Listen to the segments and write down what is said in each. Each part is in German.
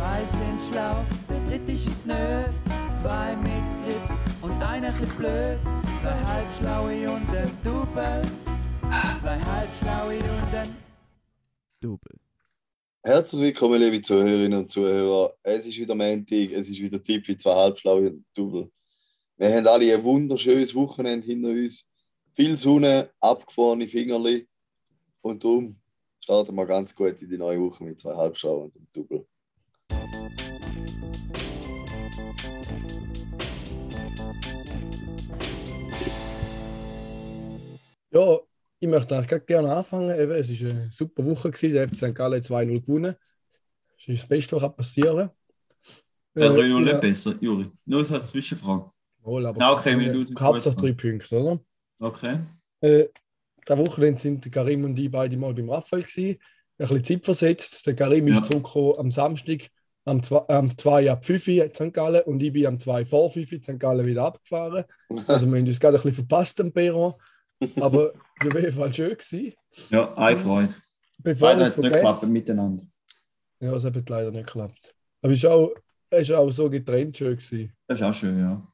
Zwei sind schlau, der dritte ist nö. Zwei mit Grips und einer chli blöd. Zwei halbschlaue und ein Double. Zwei halbschlaue und ein Double. Herzlich willkommen, liebe Zuhörerinnen und Zuhörer. Es ist wieder Montag, es ist wieder Zeit für zwei halbschlaue und Double. Wir haben alle ein wunderschönes Wochenende hinter uns. Viel Sonne, abgefahrene Fingerli. Und darum starten wir ganz gut in die neue Woche mit zwei halbschlauen und einem Double. Ja, ich möchte eigentlich gerne anfangen. Eben, es war eine super Woche. Gewesen. Der FC St. Gallen 2-0 gewonnen. Das ist das Beste, was passieren kann. Ja, 3-0 ja, nicht besser, Juri. Nur so als Zwischenfrage. Wohl, aber Ja, okay, wir lösen Hauptsache Fußball. drei Punkte, oder? Okay. Äh, der Wochenende sind Karim und ich beide mal beim Raphael gewesen. Ein bisschen Zeit versetzt. Der Karim Ja. ist zurückgekommen am Samstag am 2 am 2 ab 5 Uhr in St. Gallen und ich bin am 2 vor 5 Uhr in St. Gallen wieder abgefahren. Also wir haben uns gerade ein bisschen verpasst am Perron. Aber es war auf jeden Fall schön. Gewesen. Ja, eine Freude. Bevor Beide ich hat es es nicht geklappt miteinander. Ja, das hat leider nicht geklappt. Aber es ist auch, es ist auch so getrennt schön gewesen. Das ist auch schön, ja.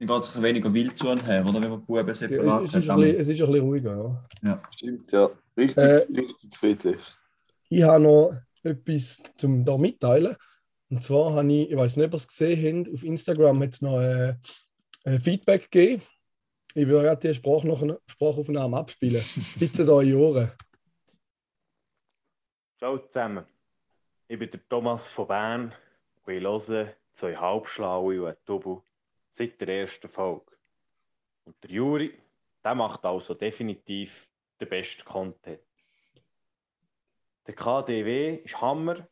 Dann geht es ein weniger wild zu und her, oder? Wenn man die Buben Ja, separat es, ist ein bisschen, es ist ein bisschen ruhiger. Ja. Stimmt, ja. Richtig, Äh, richtig friedlich. Ich habe noch etwas zum da mitteilen. Und zwar habe ich, ich weiß nicht, ob ihr es gesehen habt, auf Instagram hat es noch äh, äh, Feedback gegeben. Ich würde ja die Sprachnoch- Sprachaufnahme abspielen. Bitte da in Ohren. Ciao zusammen. Ich bin der Thomas von Bern und ich höre zwei Halbschlaue und ein Double seit der ersten Folge. Und der Juri, der macht also definitiv den besten Content. Der KDW ist Hammer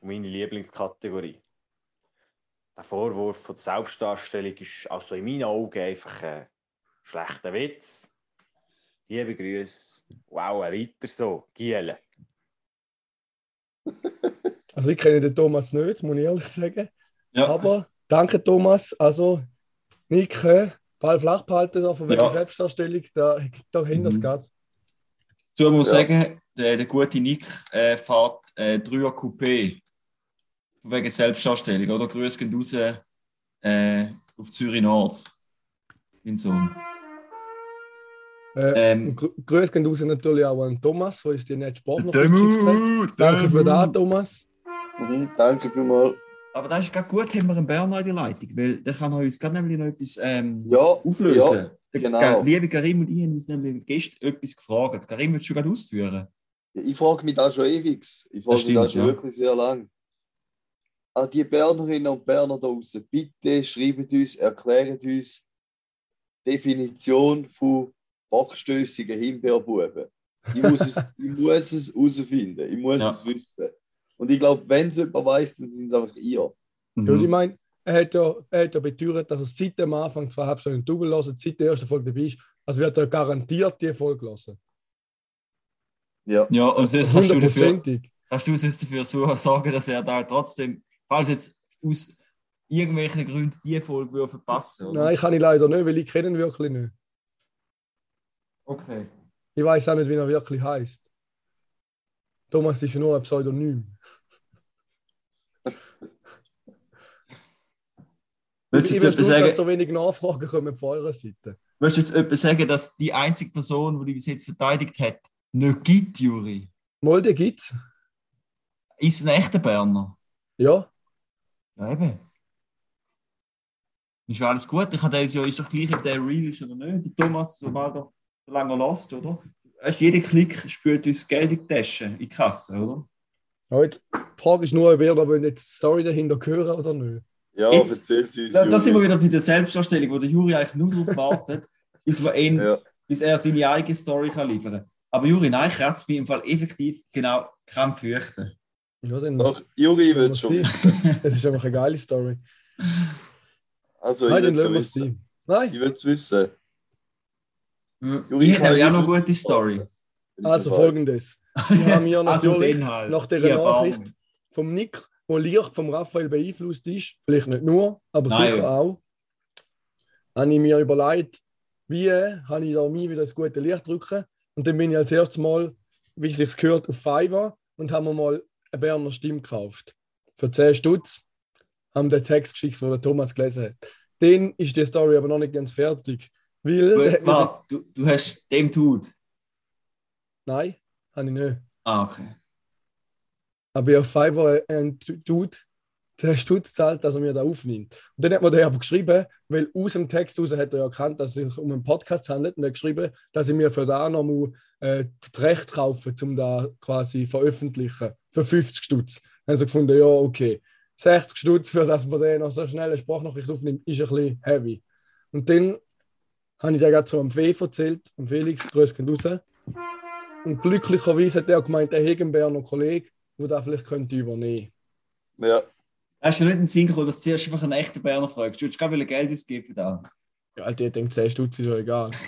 und meine Lieblingskategorie. Der Vorwurf von der Selbstdarstellung ist also in meinen Augen einfach ein schlechter Witz. Liebe Grüße, wow, weiter so, Giele. Also ich kenne den Thomas nicht, muss ich ehrlich sagen. Ja, Aber danke Thomas. Also Nick, Ball flach behalten, so von wegen Ja. Selbstdarstellung, da, da hinter es Mhm. geht. so muss ich Ja. sagen, der, der gute Nick äh, fährt äh, 3er Coupé. Von wegen Selbstdarstellung, oder? Grüße gehen raus äh, auf Zürich Nord. In so einem. Äh, Ähm, Grüße gehen raus natürlich auch an Thomas, der uns die nicht hat. Demu! Danke für das, Thomas. Mhm, danke vielmals. Aber das ist gerade gut, haben wir einen Berner in der Leitung, weil der kann uns gerade nämlich noch etwas ähm, Ja, auflösen. ja, genau. Liebe Karim und ich haben uns nämlich gestern etwas gefragt. Karim, willst du gerade ausführen? Ja, Ich frage mich da schon ewig. Ich frage mich da schon ja. wirklich sehr lang. An die Bernerinnen und Berner da draußen, bitte schreibt uns, erklärt uns die Definition von backstössigen Himbeerbuben. Ich muss es, ich muss es herausfinden, ich muss Ja. es wissen. Und ich glaube, wenn es jemand weiß, dann sind es einfach ihr. Ja, und ich meine, er hat ja, er hat ja beteuert, dass er seit dem Anfang zweieinhalb Stunden Double hören, seit der ersten Folge dabei ist. Also wird er garantiert die Folge hören. Ja, Ja, und sonst kannst du, dafür, kannst du uns dafür so sorgen, dass er da trotzdem, falls jetzt aus irgendwelchen Gründen die Folge würde verpassen oder? Nein, kann ich leider nicht, weil ich kenne ihn wirklich nicht. Okay. Ich weiß auch nicht, wie er wirklich heißt. Thomas ist ja nur ein Pseudonym. Willst du ich jetzt etwas nur, dass sagen, so wenig Nachfragen kommen von eurer Seite. willst du jetzt etwas sagen, dass die einzige Person, die dich bis jetzt verteidigt hat, nicht gibt, Juri? Molde gibt's. Ist es ein echter Berner? Ja. Ja, eben. Ist ja alles gut. Ich habe ja, ist doch gleich, ob der real ist oder nicht. Der Thomas, sobald er lange lässt, oder? Weißt, jeder Klick spürt uns Geld in die Tasche, in die Kasse, oder? Jetzt, die Frage ist nur, ob ihr noch die Story dahinter hören oder nicht. ja Jetzt- erzählt uns. Da, da sind wir wieder bei der Selbstdarstellung, wo der Juri eigentlich nur darauf wartet, bis, wir ihn, Ja. bis er seine eigene Story kann liefern kann. Aber Juri, nein, ich hätte es mir im Fall effektiv genau kann fürchten. Ja, dann Doch, Juri wird schon. Es ist einfach eine geile Story. Also, Nein, ich will wir es wissen. Nein, Ich will es wissen. Juri, Ich hätte ja noch eine gute Story. also folgendes. Ich habe mir Also natürlich den halt. nach erbarme Nachricht vom Nick, wo leicht vom Raphael beeinflusst ist, vielleicht nicht nur, aber Nein. sicher auch, habe ich mir überlegt, wie habe ich da mir wieder das gute Licht drücken. Und dann bin ich als erstes Mal, wie es sich gehört, auf Fiverr und habe mir mal eine Berner Stimme gekauft. für 10 Stutz, haben den Text geschickt, den der Thomas gelesen hat. Den ist die Story aber noch nicht ganz fertig. Weil, Du, warte, du, du hast dem Dude. nein, habe ich nicht. Ah, okay. Aber ich auf Fiverr ein Dude, der Stutz zahlt, dass er mir da aufnimmt. Und dann hat mir der aber geschrieben, weil aus dem Text heraus hat er ja erkannt, dass es sich um einen Podcast handelt und er hat geschrieben, dass ich mir für da noch mal, äh, das Recht kaufe, um da quasi veröffentlichen. Für 50 Stutz. Dann haben sie gefunden, ja, okay. 60 Stutz für dass man den noch so schnell eine Sprachnachricht aufnimmt, ist ein bisschen heavy. Und dann habe ich den gerade so am Fee erzählt, am Felix, grüß gehen raus. Und glücklicherweise hat er gemeint, der Hegenberner Kollege, der das vielleicht könnte übernehmen Ja, Hast du nicht in den Sinn gekommen, dass du zuerst einfach einen echten Berner fragst? Du würdest gar wieder Geld ausgeben für da. Ja, Alter, ich denke, 10 Stutz ist ja egal.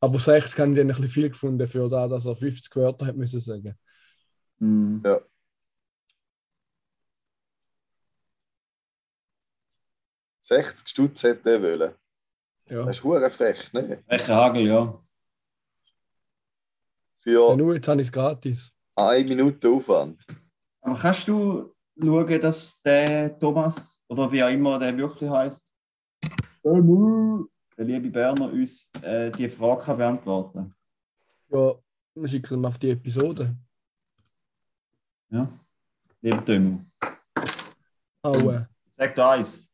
Aber 60 habe ich dann ein bisschen viel gefunden für da, dass er 50 Wörter hat müssen sagen. Hm. 60 Stutz hätte er wollen. Ja. Das ist hure frech, ne? Welcher Hagel, ja. Für ja nur jetzt habe ich es gratis. eine Minute Aufwand. Aber kannst du schauen, dass der Thomas, oder wie auch immer der wirklich heißt, der liebe Berner, uns äh, die Frage kann beantworten Ja, wir schicken ihm auf die Episode. Ja? Lieber Dömu. Auch, äh, Sag dir eins.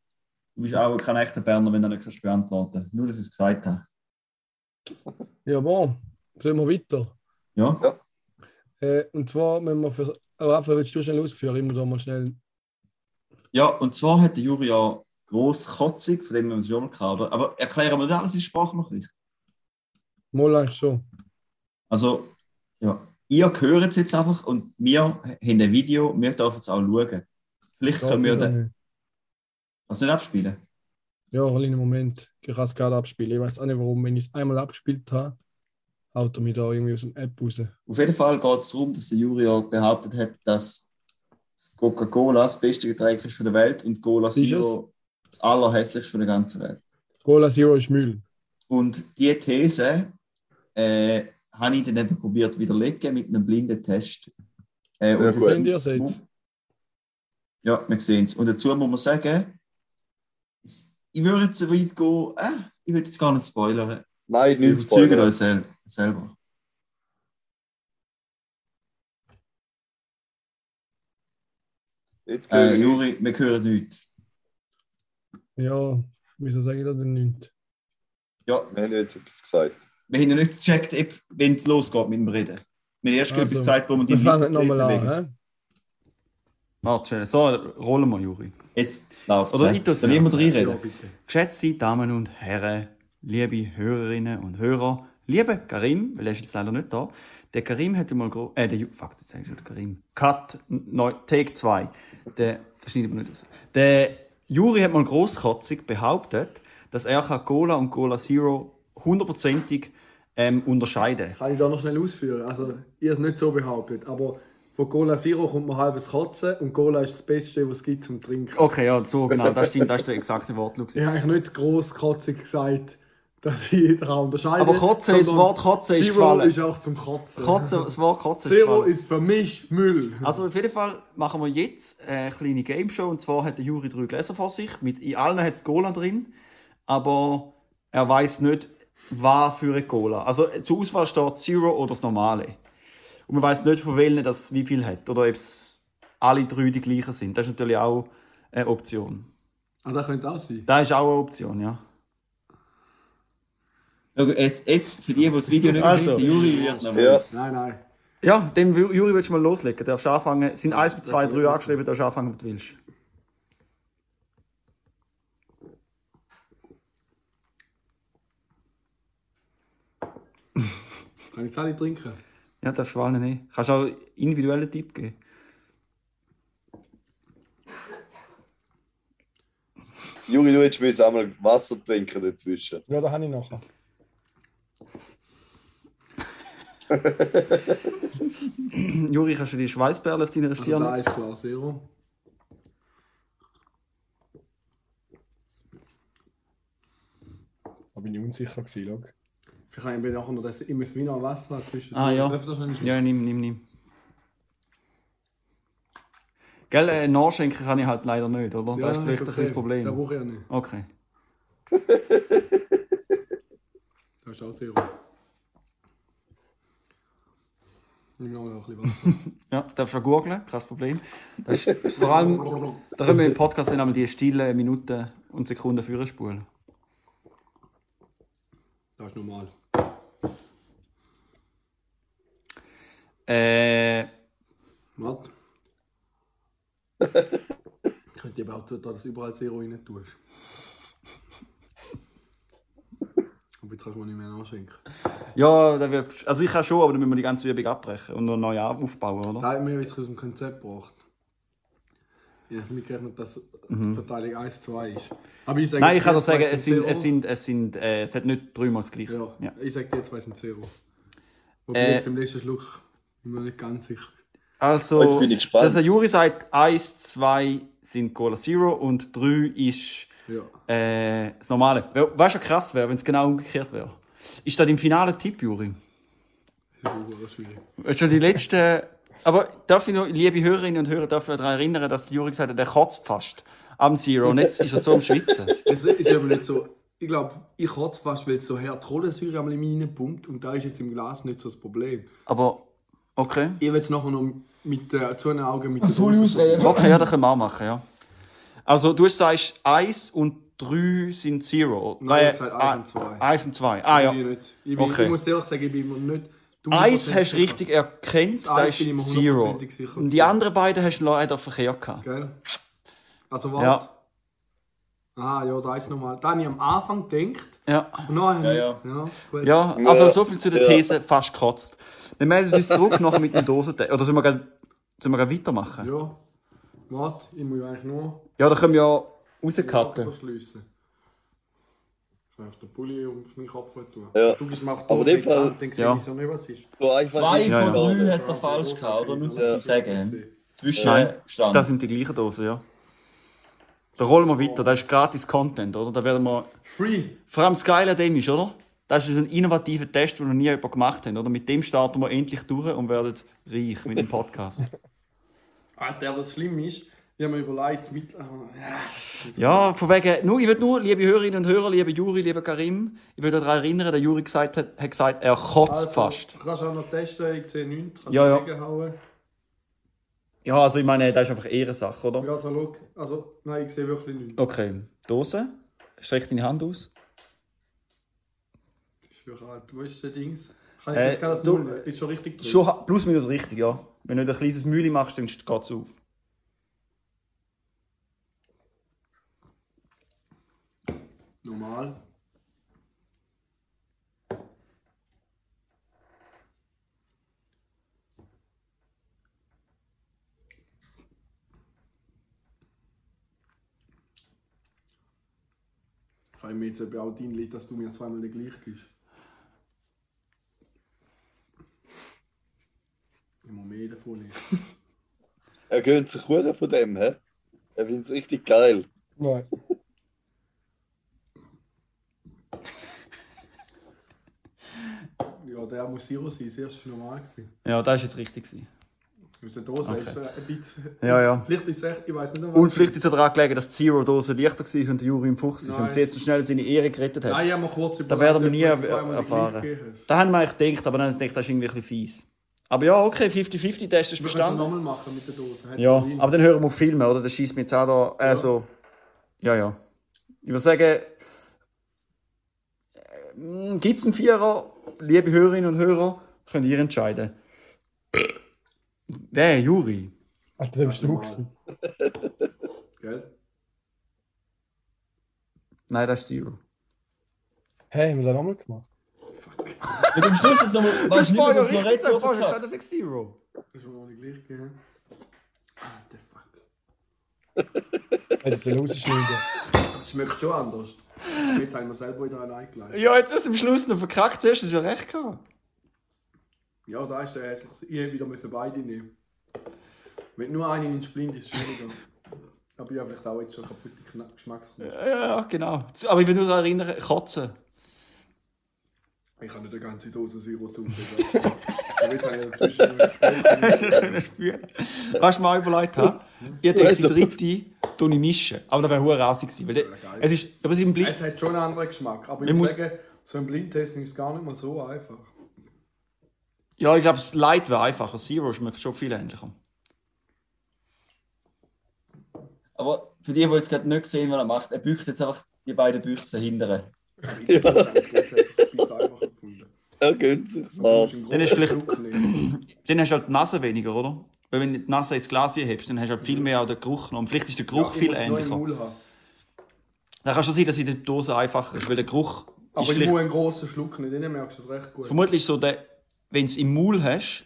Du bist auch kein echter Berner, wenn du nicht kannst beantworten Nur, dass ich es gesagt habe. ja, bon. Sollen wir weiter? Ja? Äh, und zwar, wenn wir für. Oh, einfach willst du schnell ausführen, immer da mal schnell. Ja, und zwar hat der Juri ja grosskotzig, von dem wir uns schon gehabt haben. Aber erklären wir nicht alles in Sprachnachricht. Mal eigentlich schon. Also, ja, ihr hört es jetzt einfach und wir haben ein Video, wir dürfen es auch schauen. Vielleicht können wir den, das nicht abspielen. Ja, einen kleinen Moment. Ich kann es gerade abspielen. Ich weiß auch nicht warum. Wenn ich es einmal abgespielt habe, haut er mich da irgendwie aus dem App raus. Auf jeden Fall geht es darum, dass der Juri ja behauptet hat, dass das Coca-Cola das beste Getränk ist von der Welt und Cola Ist Zero das allerhässlichste von der ganzen Welt. Cola Zero ist Müll. Und diese These äh, habe ich dann eben probiert widerlegen mit einem blinden Test. Äh, Sehr und gut. dazu-. Ja, wir sehen es. Und dazu muss man sagen, ich würde jetzt so weit gehen, äh, ich würde jetzt gar nicht spoilern. Nein, nicht überzeugen spoilern. euch sel selber. Jetzt Äh, Juri, wir hören nichts. Ja, wieso sage ich das denn nicht? Ja, Wir haben jetzt etwas gesagt. wir haben ja nicht gecheckt, wenn es losgeht mit dem Reden. Wir haben erst Also, etwas gesagt, wo wir die Wir fangen Lippen nochmal an. Warte, schnell. so rollen wir, Juri. Jetzt läuft Oder es. ich tu's Soll jemand ja. reinreden? bitte. Geschätzte Damen und Herren, liebe Hörerinnen und Hörer, liebe Karim, weil er ist jetzt leider nicht da. Der Karim hätte mal äh, der fuck, jetzt sag ich schon der Karim. Cut, neu, Take 2. Der, das schneidet man nicht aus. Der Juri hat mal großkotzig behauptet, dass er kann Cola und Cola Zero hundertprozentig ähm, unterscheiden. Kann ich da noch schnell ausführen? Also, ich habe es nicht so behauptet, aber von Cola Zero kommt man halbes Kotzen und Cola ist das Beste, was es gibt zum Trinken. Okay, ja, so genau, das stimmt, das ist der exakte Wortlaut. Ich habe eigentlich nicht gross kotzig gesagt, dass ich daran unterscheide. Aber Kotzen, das Wort Kotzen ist Zero gefallen. ist auch zum Kotzen. Kotzen, das Wort Kotzen ist Zero gefallen. ist für mich Müll. Also auf jeden Fall machen wir jetzt eine kleine Game Show und zwar hat der Juri drei Gläser vor sich. Mit in allen hat es Cola drin, aber er weiß nicht, was für eine Cola. Also zur Auswahl steht Zero oder das normale. Und man weiß nicht, von welchen das wie viel hat oder ob es alle drei die gleichen sind. Das ist natürlich auch eine Option. Ah, das könnte auch sein. Das ist auch eine Option, ja. Jetzt, jetzt, für die, die das Video nicht Also. sehen, der Juri wird nervös. Nein, nein. Ja, dem Juri willst du mal loslegen. Du darfst anfangen. Es sind 1 bis 2, 3 angeschrieben, du darfst anfangen, was du willst. Kann ich es alle trinken? Ja, du allen nicht. Kannst auch individuellen Tipp geben. Juri, du hättest müssen einmal Wasser trinken dazwischen. Ja, da habe ich nachher. Juri, kannst du die Schweißperle auf deiner Also Stirn? da ist klar Zero. Da bin ich unsicher gewesen, schau. Vielleicht bin ich nachher noch das immer das Wiener Wasser zwischen. Ah, ja. Ich das noch Ja, nimm, nimm, nimm. Gell, äh, nachschenken kann ich halt leider nicht, oder? das ist vielleicht ein bisschen das Der Problem. brauche ich ja nicht. Okay. Das ist auch Zero. Nimm noch mal ein bisschen Wasser. Ja, darfst du googeln, kein Problem. Das ist vor allem, da können wir im Podcast dann einmal die stillen Minuten und Sekunden führen spulen. Das ist normal. Äh, Warte. Ich könnte aber auch zutrauen, dass du überall Zero rein tust. Aber jetzt kannst du mir nicht mehr nachschenken. ja, da wird, also ich kann schon, aber dann müssen wir die ganze Übung abbrechen und noch neu aufbauen, oder? Da mir jetzt aus dem Konzept gebracht. Ich habe damit gerechnet, dass die Verteilung 1 zu 2 ist. Aber ich sage Mhm. Nein, ich kann dir sagen, es sind, es sind, es sind, äh, es hat nicht dreimal das gleiche. Ja, Ja. ich sage dir, zwei sind Zero. Wobei Äh. jetzt beim letzten Schluck bin ich mir nicht ganz sicher. Also, Jetzt bin ich gespannt. dass der Juri sagt, 1, 2 sind Cola Zero und 3 ist Ja. äh, das Normale. We- Weißt du, was krass wäre, wenn es genau umgekehrt wäre? Ist das im finalen Tipp, Juri? Das schwierig. Weißt du, die letzten. Aber darf ich noch, liebe Hörerinnen und Hörer, darf ich daran erinnern, dass der Juri gesagt hat, der kotzt fast am Zero. Und jetzt ist er so am Schwitzen. Es ist aber nicht so. Ich glaube, ich kotze fast, weil es so hart Kohlensäure am Limit pumpt und da ist jetzt im Glas nicht so das Problem. Aber, okay. Ich will jetzt nachher noch mit äh, zu den Augen mit der Voll auswählen. Okay, ja, das können wir auch machen, ja. Also, du sagst 1 und 3 sind Zero. Nein, ich habe gesagt 1 und 2. 1 und 2. Ah, ja. ich, bin, Okay. ich muss ehrlich sagen, ich bin mir nicht. 1 100% hast du richtig erkannt, Das das Eis bin ich mir ist Zero. hundertprozentig sicher Und die anderen beiden hast du leider Verkehr gehabt. Gell? Also warte. Ja. Ah, ja, da ist nochmal. Da habe ich am Anfang gedacht. Ja. Und nachher. Ja, ja. gut. Ja, also Ja. so viel zu der Ja. These, fast gekotzt. Dann melden wir uns zurück noch mit dem Dosentest. Oder sollen wir, gleich- sollen wir gleich weitermachen? Ja, Ja. Warte, ich muss ja eigentlich nur. da können wir ja rauscutten. verschliessen. Ich kann auf den Pulli und auf meinen Kopf tun. Ja. Du gibst mir auch die Aber in Dose dem Fall- die Hand, dann sehe Ja. ich so nicht, was ist. So einfach Zwei Ja, von ja. drei hat er falsch gehabt, oder? Muss ich Ja. ja. sagen. Zwischenstand. Das sind die gleichen Dosen, ja. Da rollen wir weiter. Das ist gratis Content, oder? Da werden wir. Free! Vor allem das Geile an dem ist, oder? Das ist ein innovativer Test, den noch nie jemand gemacht hat, oder? Mit dem starten wir endlich durch und werden reich mit dem Podcast. Alter, was schlimm ist, ich habe mir überlegt, mit. ah, Ja, von wegen, nur, ich will nur, liebe Hörerinnen und Hörer, liebe Juri, liebe Karim, ich will daran erinnern, der Juri gesagt hat, hat gesagt, er kotzt fast. Du kannst auch noch testen, ich sehe nichts. Kannst Ja, ja. hauen. Ja, also ich meine, das ist einfach Ehrensache, oder? Ja, also, schau. also nein, ich sehe wirklich nichts. Okay, Dose. Streck deine Hand aus. Das ist wirklich alt. Wo ist der Dings? Kann ich Äh, jetzt gar das so-? Ist schon richtig drin? Schon plus minus richtig, ja. Wenn du ein kleines Mühle machst, dann geht es auf. Normal. Vor allem jetzt eben auch dein Lied, dass du mir zweimal den gleich gibst. Immer mehr davon nicht. Er gönnt sich gut von dem, hä? Er findet es richtig geil. Nein. Ja, der muss Zero sein. Das erste war normal. Gewesen. Ja, das war jetzt richtig. Gewesen. Aus der Dose Okay. ist äh, ein bisschen. Ja, ja. Vielleicht ist es echt, ich weiß nicht, was Und vielleicht ist es daran gelegen, dass die Zero-Dose leichter war und der Juri im Fuchs ist und sie jetzt so schnell seine Ehre gerettet hat. Nein, ich habe kurz Da werden wir nie erfahren. Da haben wir eigentlich gedacht, aber dann habe ich gedacht, das ist irgendwie ein bisschen fies. Aber ja, okay, 50-50-Test ist Wir bestanden. nochmal machen mit der Dose. Hat's Ja, aber dann hören wir auf Filme, oder? Das schießt mir jetzt auch da. Also, ja, ja. Ich würde sagen, gibt es einen Vierer? Liebe Hörerinnen und Hörer, könnt ihr entscheiden. Wer? Juri? Alter, der bist du gewesen. Gell? Nein, das ist Zero. Hey, haben wir das nochmal gemacht? Und am Schluss ist noch mal, weißt du nicht, mehr, dass noch Red Bull das ist Zero. Das ist noch nicht gleich gegeben. Alter, fuck. Hätte es rausschneiden. Das schmeckt schon anders. Jetzt haben wir selber wieder einen eingeleitet. Ja, jetzt ist am Schluss noch verkackt, hast du ja recht gehabt. Ja, da ist der hässlich. Ich hätte wieder müssen beide nehmen. Wenn nur einen nimmst, blind ist es schwieriger. Aber ich habe vielleicht auch jetzt schon kaputte Geschmacksrichtung. Ja, ja, genau. Aber ich will nur daran erinnern, kotzen. Ich kann nicht eine ganze Dose Zero zu. Damit habe ich dazwischen. Weißt du, mal überlegt habe? Ich denke, die dritte tue ich mischen. Aber das wäre hure rausig gewesen. Weil es ist, aber es ist Blick. Es hat schon einen anderen Geschmack. Aber ich muss sagen, so ein Blindtesting ist gar nicht mal so einfach. Ja, ich glaube, das Light wäre einfacher. Zero schmeckt schon viel ähnlicher. Aber für die, die jetzt gerade nicht sehen, was er macht, er bückt jetzt einfach die beiden Büchsen hinterher. Ich habe es viel einfacher gefunden. Er gönnt sich Du musst so. Dann ist vielleicht-. Dann hast du halt die Nase weniger, oder? Weil wenn du die Nase ins Glas hebst, dann hast du halt viel mehr auch den Geruch noch. Und vielleicht ist der Geruch Ja, viel ähnlicher. Dann kann schon sein, dass in der Dose einfacher ist, weil der Geruch Aber ist ich muss einen grossen Schluck nehmen, dann merkst du es recht gut. vermutlich so, der, wenn du es im Maul hast,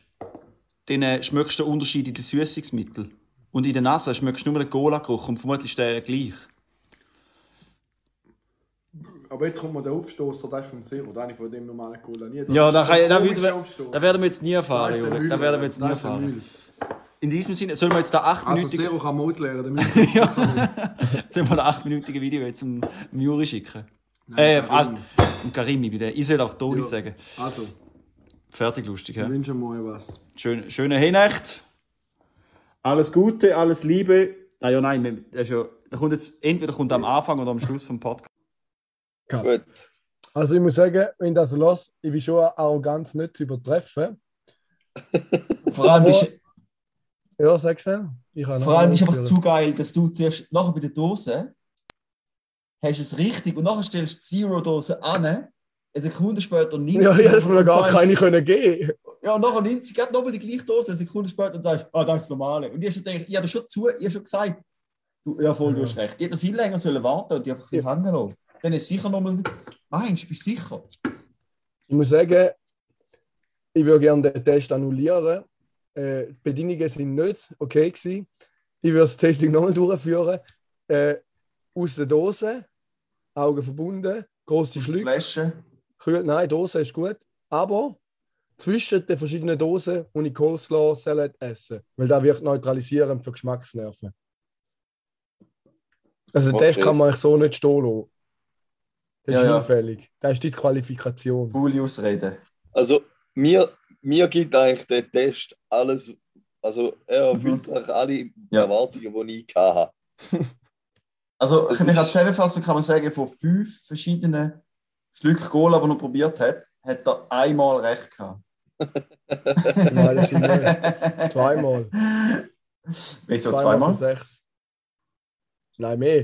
dann äh, schmeckst du den Unterschied in den Süßungsmitteln. Und in der Nase schmeckst du nur den Cola-Geruch und vermutlich ist der gleich. Aber jetzt kommt mir der Aufstoßer, der ist vom Zero, der ich von dem normalen Cola nie. Ja, ist da, kann, da, da werden wir jetzt nie Da erfahren, ist Junge. Müll, Da werden wir jetzt da nie ist erfahren. In diesem Sinne, sollen wir jetzt da Also 8-minütige Zero kann man ausleeren, Müll. sollen wir ein 8-minütige Video jetzt dem Juri schicken? Nein, äh, Karim. Karim. Dem Karimi, bitte. Ich soll auch Toni Ja. sagen. Also, Fertig lustig, ich ja? wünsche mal was. Schön, schöne Hinnacht. Alles Gute, alles Liebe. Ah ja, nein, das ist ja, da kommt jetzt, entweder kommt am Anfang oder am Schluss vom Podcast. Gut. Also ich muss sagen, wenn das lässt, ich bin schon Arroganz nicht zu übertreffen. Vor allem, ist, Ja, sag schnell. Vor allem ist einfach zu geil, dass du zuerst nachher bei der Dose hast es richtig und nachher stellst du die Zero-Dose an, eine Sekunde später nimmst Ja, ich hätte mir gar sagst- keine können geben. Ja, und nachher nimmst du gerade nochmal die gleiche Dose, eine Sekunde später und sagst, ah, das ist das Normale. Und ich habe schon gedacht, ich habe schon zu, ich habe schon gesagt, du, ja voll, du hast recht. Die hätten viel länger sollen warten und die einfach ja. hängen lassen. Dann ist sicher nochmal, meinst du, bist du sicher? Ich muss sagen, ich würde gerne den Test annullieren. Äh, die Bedingungen sind nicht okay gewesen. Ich würde das Testing nochmal durchführen. Äh, aus der Dose, Augen verbunden, große Schlücke. Flasche. Kühl, nein, Dose ist gut. Aber zwischen den verschiedenen Dosen muss ich Coleslaw Salad essen, weil das wirkt neutralisierend für Geschmacksnerven. Also den Okay. Test kann man eigentlich so nicht stehen lassen. Das ist Ja, ja. hinfällig. Das ist Disqualifikation. Faule Ausreden. Also, mir, mir gibt eigentlich der Test alles. Also, er erfüllt eigentlich alle Ja. Erwartungen, die ich hatte. Also, Es ich kann ist- zusammenfassen, kann man sagen, von fünf verschiedenen Schlücken Cola, die er probiert hat, hat er einmal recht gehabt. Nein, das stimmt nicht. Zweimal. Wieso von zweimal? sechs. Nein, mehr.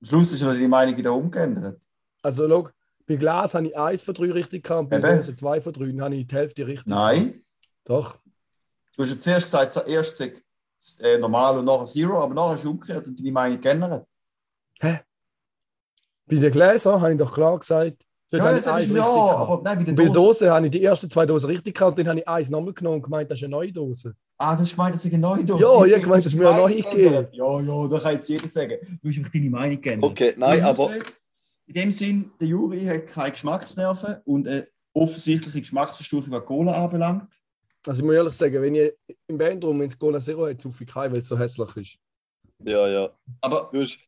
Am Schluss ist er die Meinung wieder umgeändert. Also, schau, bei Glas habe ich eins von drei richtig gehabt und bei. Dose zwei von drei. Dann habe ich die Hälfte richtig. Nein. Doch. Du hast ja zuerst gesagt, erst sei äh, normal und nachher Zero, aber nachher hast du umgekehrt und deine Meinung geändert. Bei den Gläsern habe ich doch klar gesagt. Ja, habe ich eins du ja, aber nein, bei der Und bei der Dose. Habe ich die ersten zwei Dosen richtig gehabt und dann habe ich eins nochmal genommen und gemeint, das ist eine neue Dose. Ah, du hast gemeint, das ist eine neue Dose. Ja, ich habe gemeint, das ist mir eine neue gegeben. Ja, ja, da kann jetzt jeder sagen. Du hast einfach deine Meinung geändert. Okay, nein, aber In dem Sinn, der Juri hat keine Geschmacksnerven und eine offensichtliche Geschmacksverstufung, was Cola anbelangt. Also ich muss ehrlich sagen, wenn ich im Bandroom ins Cola Zero hätte, zuffe ich keinen, weil es so hässlich ist. ja, ja. Aber Du hast,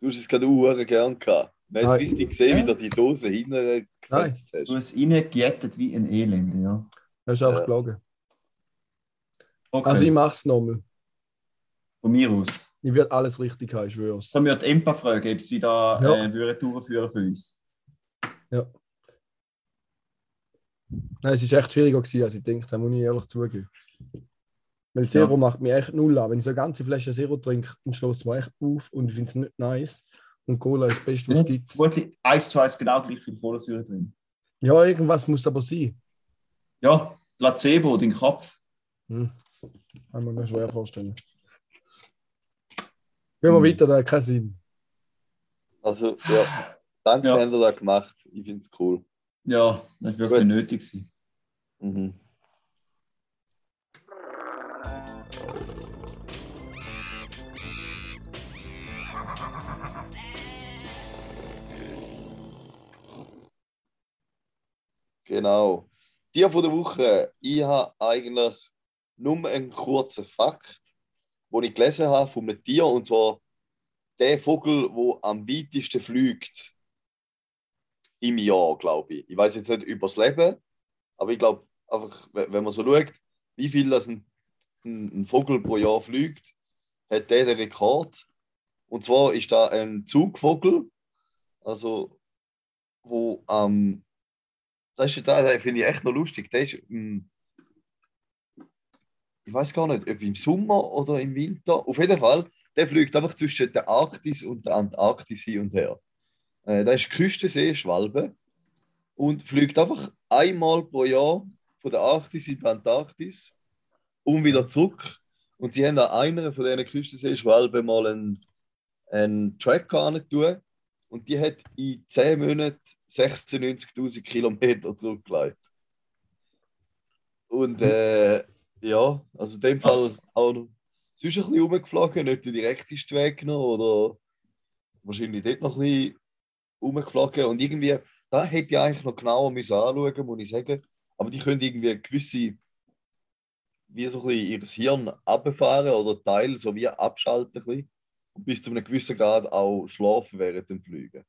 du hast es gerade auch gern gehabt. Man hat es richtig gesehen, Ja. wie du die Dose hinten gekreuzt hast. du hast reingejettet wie ein Elende, ja. Das ist einfach Ja. gelogen. Okay, Also ich mache es nochmal. Von mir aus. Ich werde alles richtig haben, ich schwör's. Dann würde Empa fragen, ob sie da Ja. äh, würden durchführen für uns. Nein, es war echt schwieriger, gewesen, als ich denke, das muss ich ehrlich zugeben. Weil Zero Ja. macht mich echt null an. Wenn ich so eine ganze Flasche Zero trinke, dann stößt es mir echt auf und ich finde es nicht nice. Und Cola ist das Beste, was es gibt. vermutlich eins zu eins genau gleich viel Kohlensäure drin. Ja, irgendwas muss aber sein. Ja, Placebo, dein Kopf. Hm. Kann man mir schwer vorstellen. Gehen wir Hm. weiter, da hat keinen Sinn. Also, ja. Danke, Ja. habt ihr das gemacht. Ich finde es cool. Ja, das ist wirklich Gut. nötig gewesen. Mhm. Genau. Tier von der Woche. Ich habe eigentlich nur einen kurzen Fakt, den ich gelesen habe von einem Tier, und zwar der Vogel, der am weitesten fliegt im Jahr, glaube ich. Ich weiß jetzt nicht über das Leben, aber ich glaube, einfach, wenn man so schaut, wie viel das ein, ein, ein Vogel pro Jahr fliegt, hat der den Rekord. Und zwar ist da ein Zugvogel, also wo am das ist da, finde ich echt noch lustig. Der ist, ähm, ich weiß gar nicht, ob im Sommer oder im Winter. Auf jeden Fall, der fliegt einfach zwischen der Arktis und der Antarktis hin und her. Äh, da ist Küstensee-Schwalbe und fliegt einfach einmal pro Jahr von der Arktis in die Antarktis und wieder zurück. Und sie haben an einer von diesen Küstensee-Schwalben mal einen, einen Tracker angetan und die hat in 10 Monaten 96.000 Kilometer zurückgelegt. Und äh, ja, also in dem Fall Was? auch noch sonst ein bisschen rumgeflogen, nicht den direktesten Weg genommen oder wahrscheinlich dort noch ein bisschen rumgeflogen. Und irgendwie, da hätte ich eigentlich noch genauer müssen anschauen, muss ich sagen. Aber die können irgendwie gewisse, wie so ein bisschen ihr Hirn abfahren oder Teil so wie abschalten ein bisschen. Und bis zu einem gewissen Grad auch schlafen während dem Fliegen.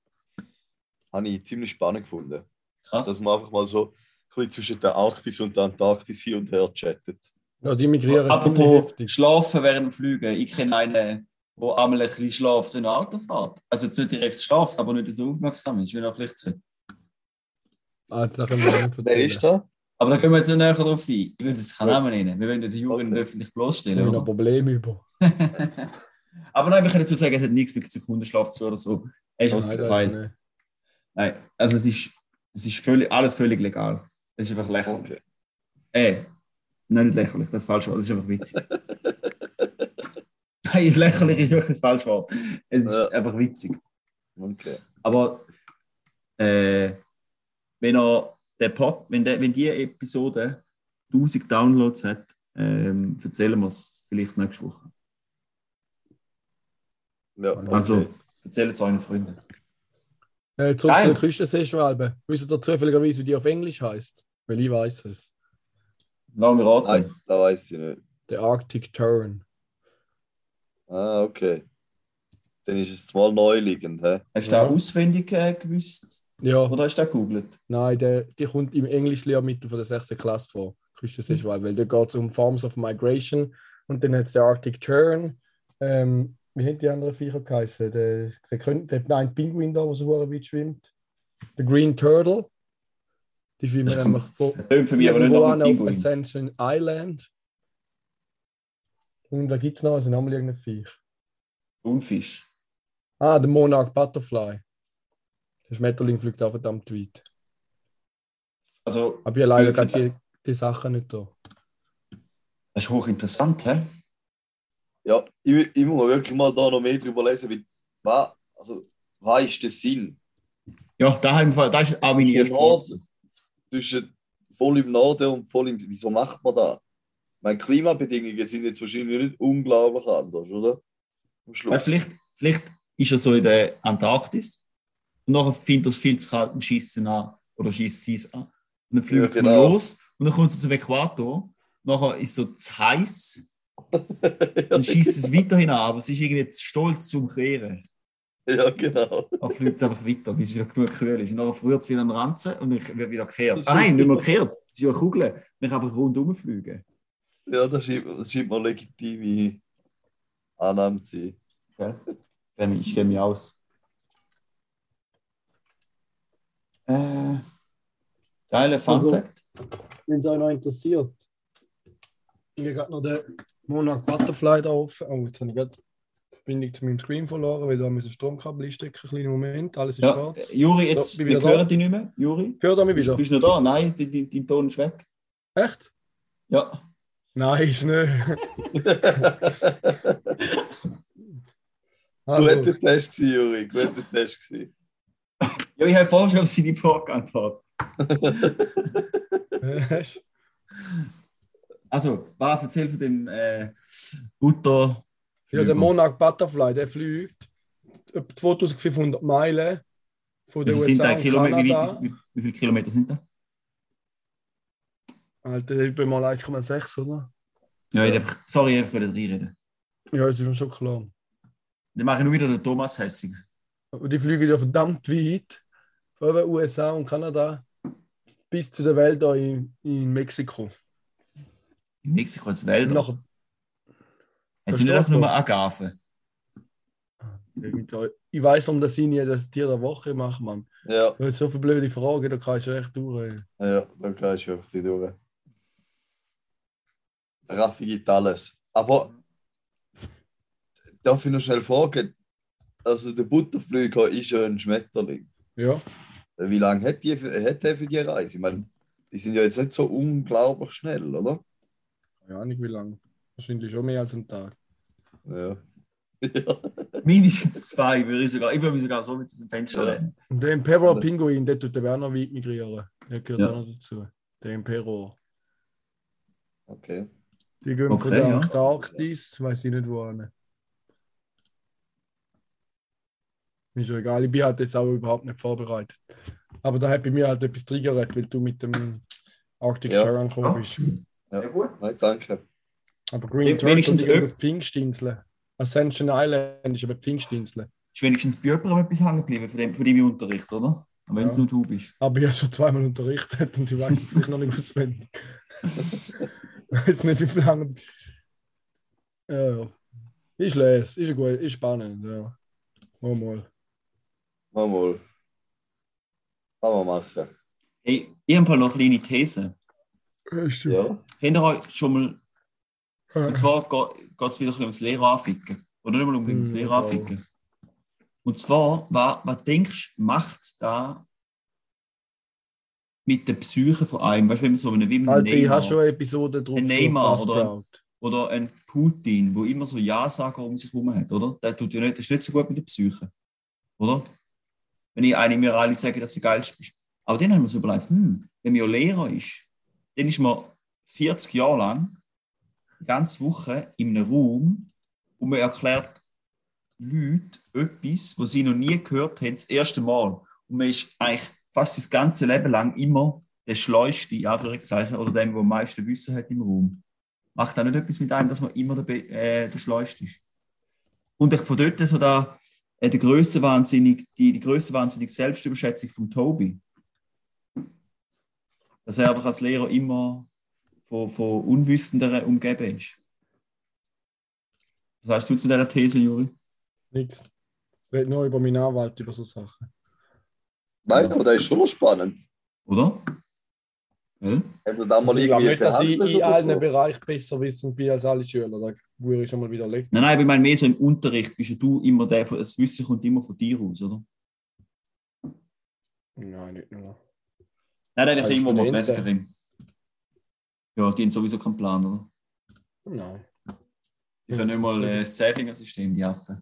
Habe ich ziemlich spannend gefunden. Krass. Dass man einfach mal so ein bisschen zwischen der Arktis und der Antarktis hin und her chattet. Ja, die migrieren Apropos. Schlafen während dem Fliegen. Ich kenne einen, der einmal ein bisschen schlaft, wenn er Auto fährt. Also jetzt nicht direkt schlaft, aber nicht so aufmerksam ist, wie er vielleicht sollte. Ah, da können wir nicht Wer ist da? Aber da können wir jetzt nicht näher drauf ein. Ich will keinen Ja. Namen nennen. Wir wollen den Jungen Okay. nicht öffentlich Ich bloßstellen. habe noch Oder? Probleme über. aber nein, wir können dazu sagen, es hat nichts mit Sekundenschlaf zu oder so. Er ist Nein, jetzt nicht. Nein, also es ist, es ist völlig, alles völlig legal. Es ist einfach lächerlich. Okay. Äh, nein, nicht lächerlich, das ist falsch. Das ist einfach witzig. Nein, lächerlich ist wirklich das falsche Wort. Es ist Ja. einfach witzig. okay. Aber äh, wenn er der Pod, wenn, der, wenn die Episode 1000 Downloads hat, ähm, erzählen wir es vielleicht nächste Woche. Ja, okay. Also erzählen es euren Freunden. Äh, zurück Geil. zur Küstenseeschwalbe. Wisst ihr zufälligerweise, wie die auf Englisch heißt? Weil ich weiß es. Lass mich raten. Nein, da weiß ich nicht. Der Arctic Tern. Ah, okay. Dann ist es mal neuliegend, hä? Hast du Ja. auch auswendig äh, gewusst? Ja, Oder hast du das gegoogelt? nein, der, die kommt im Englischlehrmittel von der 6. Klasse vor. Küstenseeschwalbe. Weil da geht es um Forms of Migration. Und dann hat es der Arctic Tern. Ähm, wie hat die anderen Viecher geheißen? Der, der, könnte- der, nein, Pinguin da, der so hure weit schwimmt. Der Green Turtle. Die schwimmen nämlich von, tönt für mich aber nicht auf. Ascension Island. Und da gibt es noch also nochmal irgendein Viech. Thunfisch. Ah, der Monarch Butterfly. Der Schmetterling fliegt auch verdammt weit. Also, Aber ich habe leider gerade die, die Sachen nicht da. das ist hochinteressant, hä? Ja, ich, ich muss mir wirklich mal da noch mehr drüber lesen, weil, was, also, was ist der Sinn? Ja, da das ist auch meine erste Frage. Zwischen voll im Norden und voll im. Wieso macht man das? Meine Klimabedingungen sind jetzt wahrscheinlich nicht unglaublich anders, oder? Am Schluss. Weil vielleicht, vielleicht ist er so in der Antarktis und nachher findet er es viel zu kalt und schießt ihn an oder schießt sie es an. Und dann fliegt Ja, es genau. mal los und dann kommt es zum Äquator. Nachher ist es so zu heiß, dann schießt es weiterhin an, aber es ist irgendwie zu stolz zum Kehren. ja, genau. Dann fliegt es einfach weiter, bis es wieder genug kühl ist. Und dann früher es wieder an Ranzen und dann wird wieder gekehrt. Ah, nein, nicht mehr gekehrt. Es ist ja eine Kugel. Man kann einfach rundum fliegen. Ja, das scheint, mir legitime Annahme zu sein. Gell? Ich kenne mich aus. Äh, geile Fun Also- Fact. Wenn es euch noch interessiert. Ich habe gerade noch den Monarch Butterfly da offen. Oh, jetzt habe ich gerade Verbindung zu meinem Screen verloren, weil da müssen Stromkabel einstecken. Kleinen Moment, alles ist Ja, schwarz. äh, Juri, jetzt, So, wir da. hören dich nicht mehr. Juri, Hört ihr mich bist, wieder? bist du noch da? Nein, dein, dein, dein Ton ist weg. Echt? Ja. Nein, ist nicht. Guter Also, Test gewesen, Juri. Guter Test gewesen. Ja, ich habe vorher schon auf seine Frage geantwortet. Also, was erzähl von dem äh, Butter. Ja, der Monarch Butterfly, der fliegt etwa 2500 Meilen von wie den viel, sind USA da Kilometer, wie, wie, wie viele Kilometer sind da? Alter, über mal 1,6, oder? Ja, ich einfach, sorry, ich wollte reinreden. Ja, das ist mir schon klar. Dann mache ich nur wieder den Thomas hässig. Aber die fliegen ja verdammt weit. Von den USA und Kanada. bis zu der Welt in, in Mexiko. In Mexiko als Wälder. Haben sie nicht einfach nur irgendwie- ich weiß um das ich das Tier der Woche mache, Mann. Ja, Du hast so viele blöde Fragen, da kannst du echt durch. ja, dann kannst du die durch. Raffi gibt alles. Aber darf ich noch schnell fragen? Also der Butterflüger ist ja ein Schmetterling. Ja. Wie lange hat, die, hat der für die Reise? Ich meine, die sind ja jetzt nicht so unglaublich schnell, oder? Ja, nicht wie lange. Wahrscheinlich schon mehr als einen Tag. Ja. ja. Mindestens zwei, würde ich sogar. Ich würde mich sogar so mit dem Fenster Ja. rennen. Und der Emperor Pinguin, der tut der Werner weit migrieren. Der gehört Ja. auch noch dazu. Der Emperor. Okay. Die gehen Okay, von der ja. Antarktis, weiß ich nicht wohin. Ist ja egal, ich bin halt jetzt auch überhaupt nicht vorbereitet. Aber da hat bei mir halt etwas triggert, weil du mit dem Arctic Ja. Charan gekommen bist. Ja. gut. Nein, danke. Aber Green Turtle wenigstens auf Pfingstinseln. Ascension Island ist aber Pfingstinseln. Ist wenigstens bei jemandem etwas hängen geblieben von, dem, von deinem Unterricht, oder? Wenn es Ja. nur du bist. Aber ich habe schon zweimal unterrichtet und ich weiß es noch nicht auswendig. weiß nicht, wie viel lange. Ja, ja. Ich lese, ist gut, ist spannend, ja. Mal mal. Mal mal. Kann man machen. Hey, ich habe noch eine kleine These. Ja. Habt ihr euch schon mal. Und zwar geht es wieder ein ums Lehrer anficken. Oder nicht mal unbedingt ums Hm, Lehrer anficken. Und zwar, was, was denkst du, macht da mit der Psyche von einem? Weißt du, wenn man so einen, wie einen Alter, ich Neymar habe schon eine Episode drauf. Ein Neymar, oder? geschaut. oder ein Putin, wo immer so Ja-Sager um sich herum hat, oder? Der tut ja nicht, das ist nicht so gut mit der Psyche. Oder? Wenn ich eine mir alle sage, dass sie geil ist. Aber dann haben wir uns überlegt, hm, wenn man ja Lehrer ist, dann ist man 40 Jahre lang, die ganze Woche in einem Raum und man erklärt Leuten etwas, was sie noch nie gehört haben, das erste Mal. Und man ist eigentlich fast das ganze Leben lang immer der Schleuste, in Anführungszeichen, oder dem, der am meisten Wissen hat im Raum. Macht auch nicht etwas mit einem, dass man immer der, äh, der Schleuste ist. Und ich von dort so da, äh, die grösste wahnsinnig, die, die grösste wahnsinnige Selbstüberschätzung von Tobi. Dass er einfach als Lehrer immer von, von Unwissenderen umgeben ist. Was sagst du zu dieser These, Juri? Nix. Ich rede nur über meinen Anwalt, über so Sachen. Nein, aber das ist schon noch spannend. Oder? Ja? Hätte da mal ich glaube nicht, dass ich in allen so? Bereichen besser wissen bin als alle Schüler. Da würde ich schon mal widerlegen. Nein, nein, aber ich meine mehr so im Unterricht bist ja du immer der, das Wissen kommt immer von dir aus, oder? Nein, nicht nur. Nein, nein, ich immer mal. Presserin. Ja, die haben sowieso keinen Plan, oder? Nein. Die können nicht mal äh, das Zehnfingersystem, die Affen.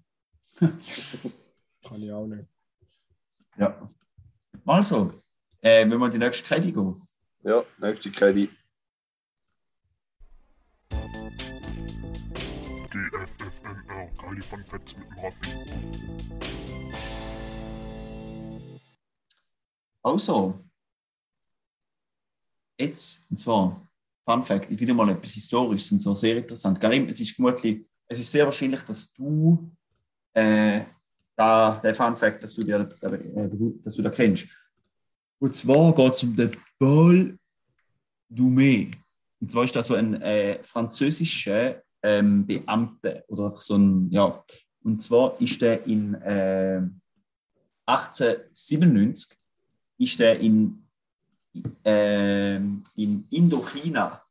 Kann ich auch nicht. Ja. Also, äh, wenn wir in die nächste Kette gehen. Ja, nächste Kredit. GFFNR, Kali von Fett mit dem Raffi. Also, jetzt, und zwar, Fun Fact, wieder mal etwas Historisches und so sehr interessant. Es ist vermutlich, es ist sehr wahrscheinlich, dass du äh, da, der Fun Fact, dass du, dir, äh, dass du da kennst. Und zwar geht es um den Paul Dumé. Und zwar ist das so ein äh, französischer ähm, Beamter oder so ein, ja. Und zwar ist der in äh, 1897 ist der in, ähm, in Indochina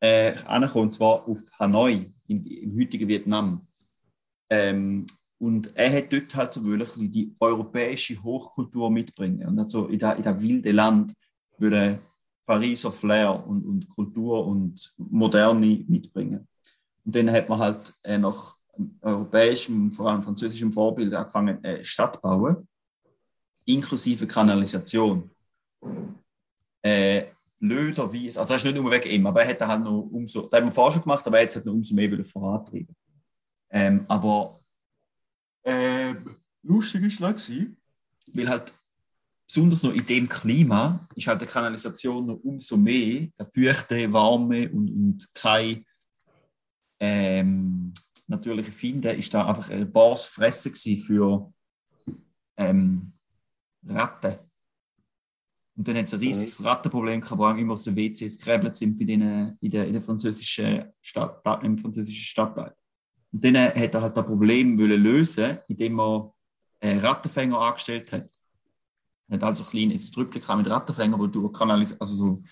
äh, angekommen, und zwar auf Hanoi, im, im heutigen Vietnam. Ähm, und er hat dort halt so wirklich die europäische Hochkultur mitbringen. Und hat so in das in das wilde Land würde Pariser Flair und, und Kultur und Moderne mitbringen. Und dann hat man halt äh, nach europäischem, vor allem französischem Vorbild angefangen, äh, Stadt bauen inklusive Kanalisation. Äh, Löder, Wies, also das ist nicht nur wegen ihm, aber er hat halt noch umso, das haben wir vorher schon gemacht, aber er hat noch umso mehr wieder vorantreiben. Ähm, aber ähm, lustig ist es weil halt besonders noch in dem Klima ist halt die Kanalisation noch umso mehr, der feuchte, warme und, und kein ähm, natürliche Finden, ist da einfach ein bares Fressen für ähm, Ratten. Und dann hat es ein riesiges Rattenproblem gehabt, wo auch immer aus den WCs gekrebelt sind bei denen, in, der, in der französischen Stadt, im französischen Stadtteil. Und dann hat er halt das Problem wollen lösen, indem er äh, Rattenfänger angestellt hat. Er hat also ein kleines Drückchen mit Rattenfänger, wo du Kanalis, also so,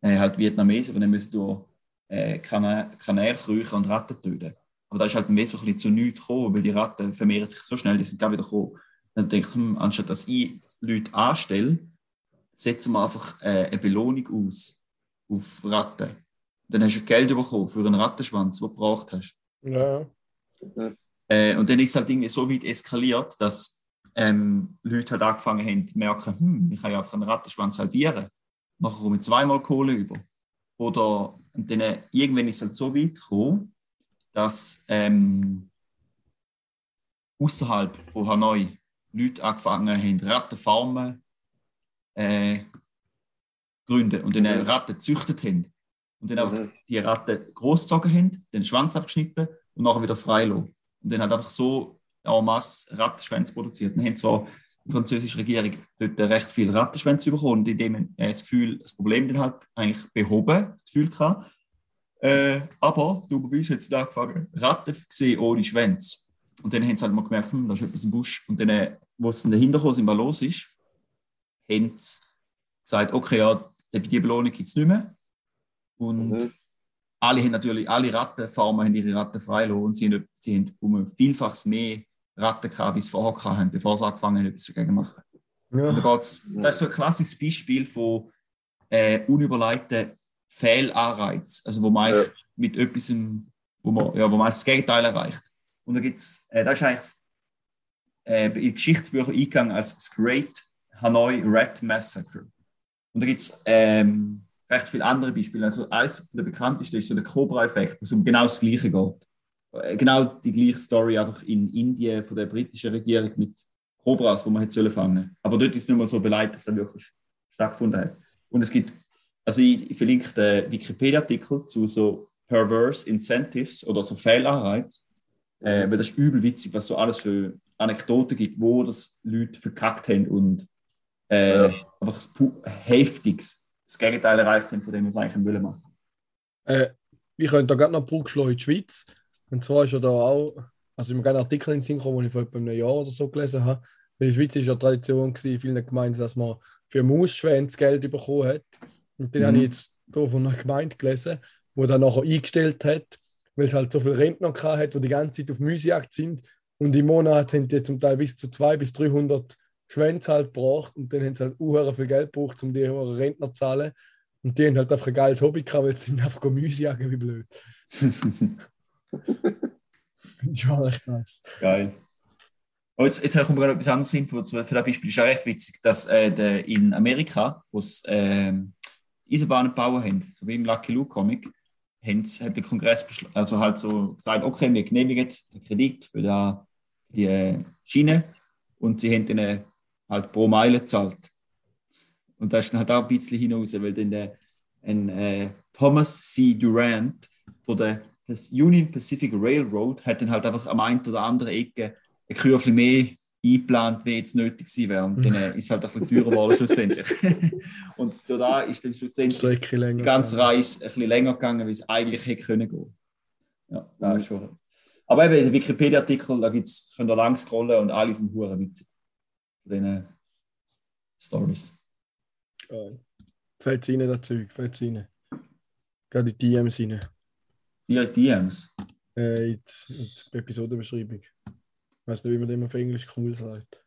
äh, halt Vietnamesen, von dem müssen du äh, Kana Kanäle kriechen und Ratten töten. Aber da ist halt ein so ein bisschen zu nichts gekommen, weil die Ratten vermehren sich so schnell, die sind gar wieder gekommen. Dann denke ich, hm, anstatt dass ich Leute anstelle, setzen wir einfach äh, eine Belohnung aus auf Ratten. Dann hast du Geld bekommen für einen Rattenschwanz, den du gebraucht hast. Ja. Äh, und dann ist es halt irgendwie so weit eskaliert, dass ähm, Leute halt angefangen haben zu merken, hm, ich kann ja einfach einen Rattenschwanz halbieren. Nachher komme ich zweimal Kohle über. Oder und dann äh, irgendwann ist es halt so weit gekommen, dass ähm, außerhalb von Hanoi Leute angefangen haben, Rattenfarmen äh, gründen und dann äh, Ratten gezüchtet haben. Und dann auch Mhm. die Ratten großgezogen haben, den Schwanz abgeschnitten und nachher wieder freilassen. Und dann hat einfach so en masse Rattenschwänze produziert. Dann haben zwar die französische Regierung dort recht viele Rattenschwänze bekommen und indem man äh, das Gefühl, das Problem dann halt eigentlich behoben, das Gefühl gehabt. Äh, aber dummerweise hat es dann angefangen, Ratten gesehen ohne Schwänze. Und dann haben sie halt mal gemerkt, hm, da ist etwas im Busch. Und dann, äh, wo sie dann dahinter sind, was los ist, haben sie gesagt, okay, ja, die Belohnung gibt es nicht mehr. Und Mhm. alle haben natürlich, alle Rattenfarmer haben ihre Ratten freigelassen und sie haben, sie haben um ein Vielfaches mehr Ratten gehabt, wie sie vorher hatten, bevor sie angefangen haben, etwas dagegen zu machen. Und Ja. da das ist so ein klassisches Beispiel von äh, unüberlegten Fehlanreiz, also wo man Ja. mit etwas, wo man, ja, wo man das Gegenteil erreicht. Und da gibt's, äh, das ist eigentlich äh, in Geschichtsbücher eingegangen als das Great Hanoi Rat Massacre. Und da gibt es ähm, recht viele andere Beispiele. Also eines der bekanntesten ist so der Cobra-Effekt, wo es um genau das Gleiche geht. Äh, Genau die gleiche Story einfach in Indien von der britischen Regierung mit Cobras, wo man hätte fangen. Aber dort ist es nicht mal so beleidigt, dass er wirklich stattgefunden hat. Und es gibt, also ich, ich verlinke den Wikipedia-Artikel zu so Perverse Incentives oder so Fehlanreiz, äh, weil das ist übel witzig, was so alles für Anekdoten gibt, wo das Leute verkackt haben und äh, Ja. einfach das heftiges, das Gegenteil erreicht haben, von dem wir es eigentlich wollen machen. Äh, ich könnte da gerade noch Brücke schlagen in die Schweiz. Und zwar ist ja da auch, also ich gerade einen Artikel in den Sinn gekommen, den ich vor etwa einem Jahr oder so gelesen habe. In der Schweiz ist ja Tradition gewesen, in vielen Gemeinden, dass man für Mausschwänze Geld bekommen hat. Und den Mhm. habe ich jetzt hier von einer Gemeinde gelesen, wo dann nachher eingestellt hat, weil es halt so viele Rentner gehabt hat, die die ganze Zeit auf Müsejagd sind. Und im Monat haben die zum Teil bis zu 200 bis 300 Schwänze halt gebracht. Und dann haben sie halt unheuer viel Geld gebraucht, um die Rentner zu zahlen. Und die haben halt einfach ein geiles Hobby gehabt, weil sie sind einfach Gemüse jagen, wie blöd. Finde ich schon echt nice. Geil. Oh, jetzt, jetzt kommt mir gerade etwas anderes hin, für, für das Beispiel ist ja recht witzig, dass äh, der, in Amerika, wo es ähm, Eisenbahnen bauen haben, so wie im Lucky Luke Comic, sie- hat der Kongress also halt so gesagt, okay, wir genehmigen den Kredit für da, die äh, Schiene und sie haben dann äh, halt pro Meile gezahlt. Und da ist dann halt auch ein bisschen hinaus, weil dann der, ein äh, Thomas C. Durant von der das Union Pacific Railroad hat dann halt einfach am einen oder anderen Ecke ein Kürzchen mehr eingeplant, wie jetzt nötig gewesen wäre. Und dann äh, ist halt ein bisschen teurer geworden schlussendlich. und da ist dann schlussendlich die ganze Reise ein bisschen länger gegangen, wie es eigentlich hätte können gehen. Ja, das ist schon. Aber eben, der Wikipedia-Artikel, da gibt's, könnt ihr lang scrollen und alle sind hure witzig. Von diesen Stories. Geil. Fällt rein, das Zeug, fällt rein. Gerade in die DMs rein. Die DMs. Äh, in die, Episodenbeschreibung. Ich weiß nicht, wie man dem auf Englisch cool sagt.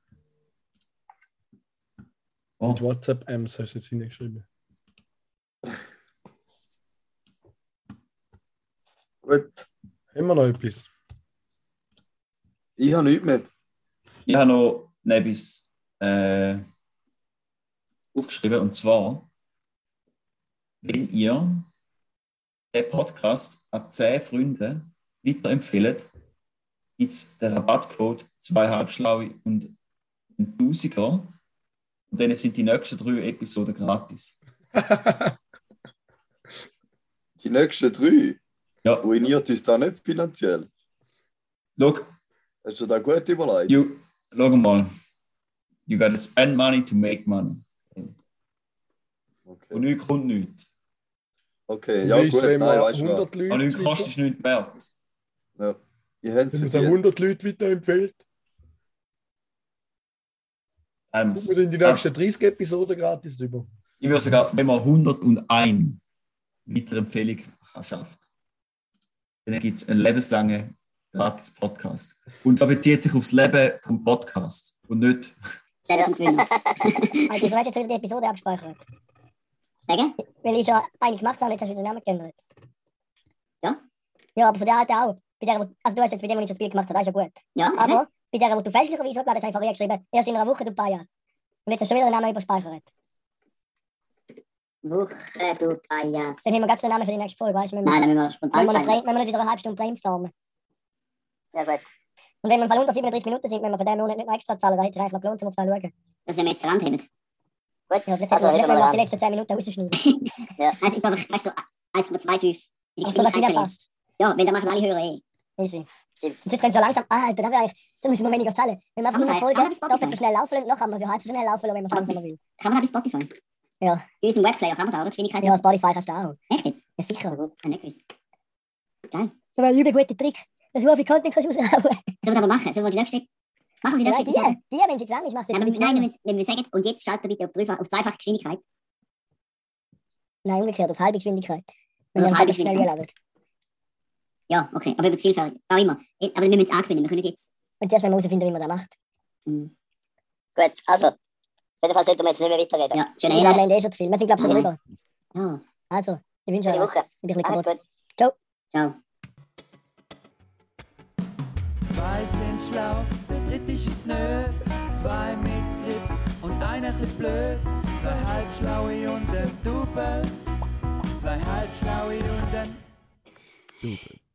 Oh, Mit WhatsApp-Ms hast du jetzt hineingeschrieben. Gut, wir noch etwas? ich habe nichts mehr. Ich habe noch etwas äh, aufgeschrieben und zwar, wenn ihr den Podcast an 10 Freunde weiterempfehlt, gibt es den Rabattcode zwei Halbschlaue und ein Tausiger und dann sind die nächsten drei Episoden gratis. Die nächsten drei Ja, ruiniert uns da nicht finanziell. schau, Hast du da gut überlegt? you, schau mal. You gotta spend money to make money. Okay, Und nichts kommt nichts. okay. Ja ist, gut, wenn nein, weißt du was. 100 Leute, Und nichts kostet, ist nichts wert. Ja. Ihr habt wenn man es es an 100 Leute weiterempfiehlt, Ähm, kommt man in die nächsten 30 Episoden gratis drüber. Ich würde sogar, wenn man 101 Weiterempfehlung schafft, dann gibt es einen lebenslangen gratis Podcast. Und da bezieht sich aufs Leben vom Podcast und nicht. Selber Gewinner. Also, du hast jetzt wieder die Episode abgespeichert. Sagen? Weil ich schon eine gemacht habe, jetzt hast du den Namen geändert. Ja. Ja, aber von der alten auch. Bei der, also du hast jetzt bei dem, wo ich das Spiel gemacht habe, das ist ja gut. Ja, Aber bei der, wo du fälschlicherweise hochgeladen hast, einfach geschrieben, erst in einer Woche, du Bias. Und jetzt hast du schon wieder den Namen überspeichert. Woche, du Bias. Dann haben wir ganz den Namen für die nächste Folge, weißt du? Wenn Nein, dann müssen wir wenn spontan wir, wenn wir nicht wieder eine halbe Stunde brainstormen. Sehr gut. Und wenn wir Fall unter 37 Minuten sind, wenn wir von dem Monat nicht noch extra zahlen, dann hätte es eigentlich noch gelohnt, um auf das zu schauen. Das wenn wir jetzt dran haben. Gut. Ja, vielleicht Also, hätten wir wir noch die letzten 10 Minuten rausschneiden. Ja. Also, ich glaube, weißt du, 1,25. Die Also, Geschwindigkeit ihnen passt. Ja, weil da machen alle Hörer eh. Easy. Stimmt. Und jetzt können so langsam, ah, dann haben wir eigentlich, dann müssen wir weniger zahlen. Wenn wir einfach aber das darf man so schnell laufen und noch kann man sie halt so schnell laufen wenn man es das- will. Kann man auch bei Spotify? Ja. Bei unserem Webplayer kann man da, oder? Geschwindigkeit? Ja, Spotify kannst du auch. Echt jetzt? Ja, sicher. Gut, hab nicht gewusst. Geil. So ein übel guter Trick. Das ist viel Content kannst du raushauen. Sollen wir das aber machen? Sollen wir die nächste... Machen wir die nächste die, Episode? die, wenn sie zu lang ist, machst du Nein, nicht nein, schnell. wenn, wenn wir sagen, und jetzt schaltet bitte auf, dreifach, auf zweifache Geschwindigkeit. Nein, umgekehrt, auf halbe Geschwindigkeit. Wenn Auf halbe schnell Geschwindigkeit. geladen. Ja, okay, aber über das Vielfalt. Auch immer. Eh, Aber wir müssen es angewöhnen, wir können nicht jetzt... Und erst wir herausfinden, wie man das macht. Hm. Gut, also. Auf jeden Fall sollten wir jetzt nicht mehr weiterreden. Ja, schöne Wir reden eh schon zu viel. Wir sind, glaube ich, schon Ja. drüber. Ja, Also, ich wünsche euch was. Woche. Ich bin ein bisschen kaputt. gut. Ciao. Schlau, der dritte ist nö. Zwei mit Grips und einer chli blöd. Zwei halbschlaue und ein Double. Zwei halbschlaue und ein Double.